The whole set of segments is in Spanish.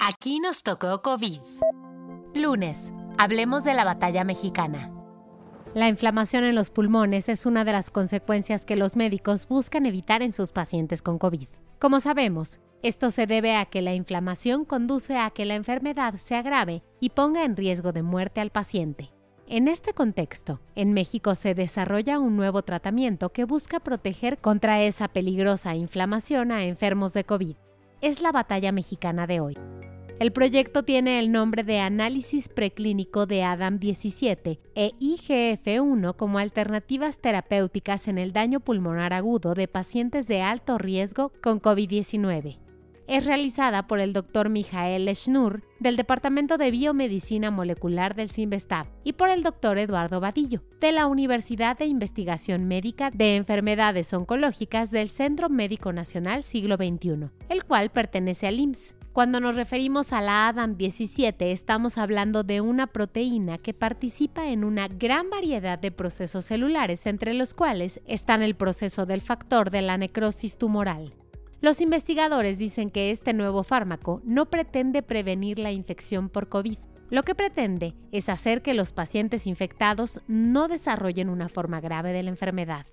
Aquí nos tocó COVID. Lunes, hablemos de la batalla mexicana. La inflamación en los pulmones es una de las consecuencias que los médicos buscan evitar en sus pacientes con COVID. Como sabemos, esto se debe a que la inflamación conduce a que la enfermedad se agrave y ponga en riesgo de muerte al paciente. En este contexto, en México se desarrolla un nuevo tratamiento que busca proteger contra esa peligrosa inflamación a enfermos de COVID. Es la batalla mexicana de hoy. El proyecto tiene el nombre de Análisis Preclínico de Adam 17 e IGF-1 como alternativas terapéuticas en el daño pulmonar agudo de pacientes de alto riesgo con COVID-19 es realizada por el Dr. Mijael Schnur del Departamento de Biomedicina Molecular del CIMBESTAB y por el Dr. Eduardo Vadillo de la Universidad de Investigación Médica de Enfermedades Oncológicas del Centro Médico Nacional Siglo XXI, el cual pertenece al IMSS. Cuando nos referimos a la ADAM17 estamos hablando de una proteína que participa en una gran variedad de procesos celulares, entre los cuales están el proceso del factor de la necrosis tumoral, los investigadores dicen que este nuevo fármaco no pretende prevenir la infección por COVID. Lo que pretende es hacer que los pacientes infectados no desarrollen una forma grave de la enfermedad.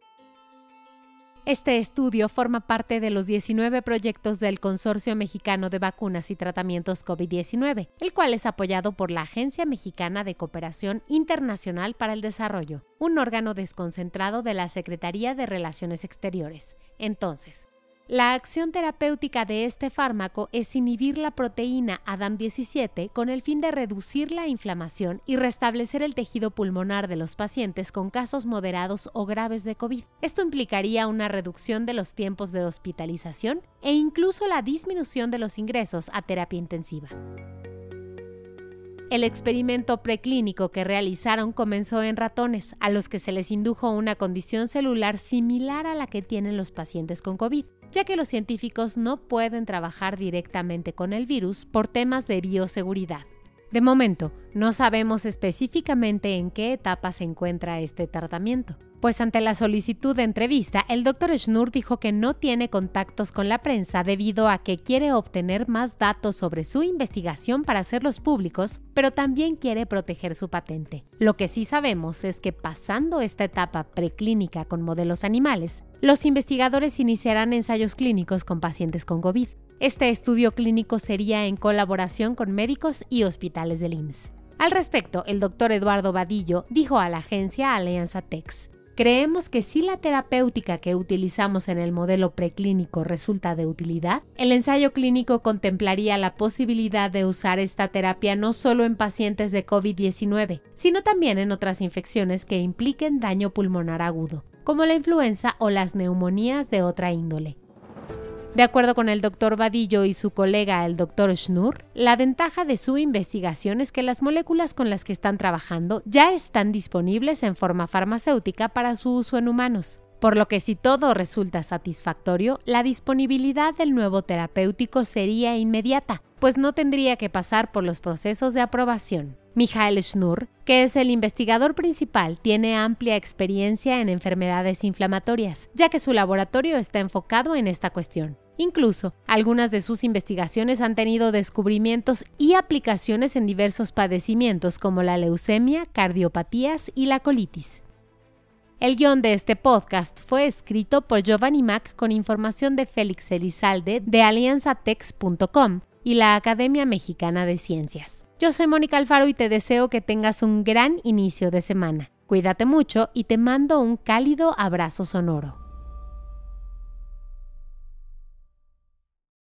Este estudio forma parte de los 19 proyectos del Consorcio Mexicano de Vacunas y Tratamientos COVID-19, el cual es apoyado por la Agencia Mexicana de Cooperación Internacional para el Desarrollo, un órgano desconcentrado de la Secretaría de Relaciones Exteriores. Entonces, la acción terapéutica de este fármaco es inhibir la proteína ADAM17 con el fin de reducir la inflamación y restablecer el tejido pulmonar de los pacientes con casos moderados o graves de COVID. Esto implicaría una reducción de los tiempos de hospitalización e incluso la disminución de los ingresos a terapia intensiva. El experimento preclínico que realizaron comenzó en ratones, a los que se les indujo una condición celular similar a la que tienen los pacientes con COVID ya que los científicos no pueden trabajar directamente con el virus por temas de bioseguridad. De momento, no sabemos específicamente en qué etapa se encuentra este tratamiento, pues ante la solicitud de entrevista, el Dr. Schnur dijo que no tiene contactos con la prensa debido a que quiere obtener más datos sobre su investigación para hacerlos públicos, pero también quiere proteger su patente. Lo que sí sabemos es que pasando esta etapa preclínica con modelos animales, los investigadores iniciarán ensayos clínicos con pacientes con COVID. Este estudio clínico sería en colaboración con médicos y hospitales del IMSS. Al respecto, el doctor Eduardo Vadillo dijo a la agencia Alianza Tex, Creemos que si la terapéutica que utilizamos en el modelo preclínico resulta de utilidad, el ensayo clínico contemplaría la posibilidad de usar esta terapia no solo en pacientes de COVID-19, sino también en otras infecciones que impliquen daño pulmonar agudo, como la influenza o las neumonías de otra índole. De acuerdo con el doctor Vadillo y su colega el doctor Schnur, la ventaja de su investigación es que las moléculas con las que están trabajando ya están disponibles en forma farmacéutica para su uso en humanos. Por lo que si todo resulta satisfactorio, la disponibilidad del nuevo terapéutico sería inmediata, pues no tendría que pasar por los procesos de aprobación. Michael Schnur, que es el investigador principal, tiene amplia experiencia en enfermedades inflamatorias, ya que su laboratorio está enfocado en esta cuestión. Incluso, algunas de sus investigaciones han tenido descubrimientos y aplicaciones en diversos padecimientos como la leucemia, cardiopatías y la colitis. El guion de este podcast fue escrito por Giovanni Mac con información de Félix Elizalde de alianzatex.com y la Academia Mexicana de Ciencias. Yo soy Mónica Alfaro y te deseo que tengas un gran inicio de semana. Cuídate mucho y te mando un cálido abrazo sonoro.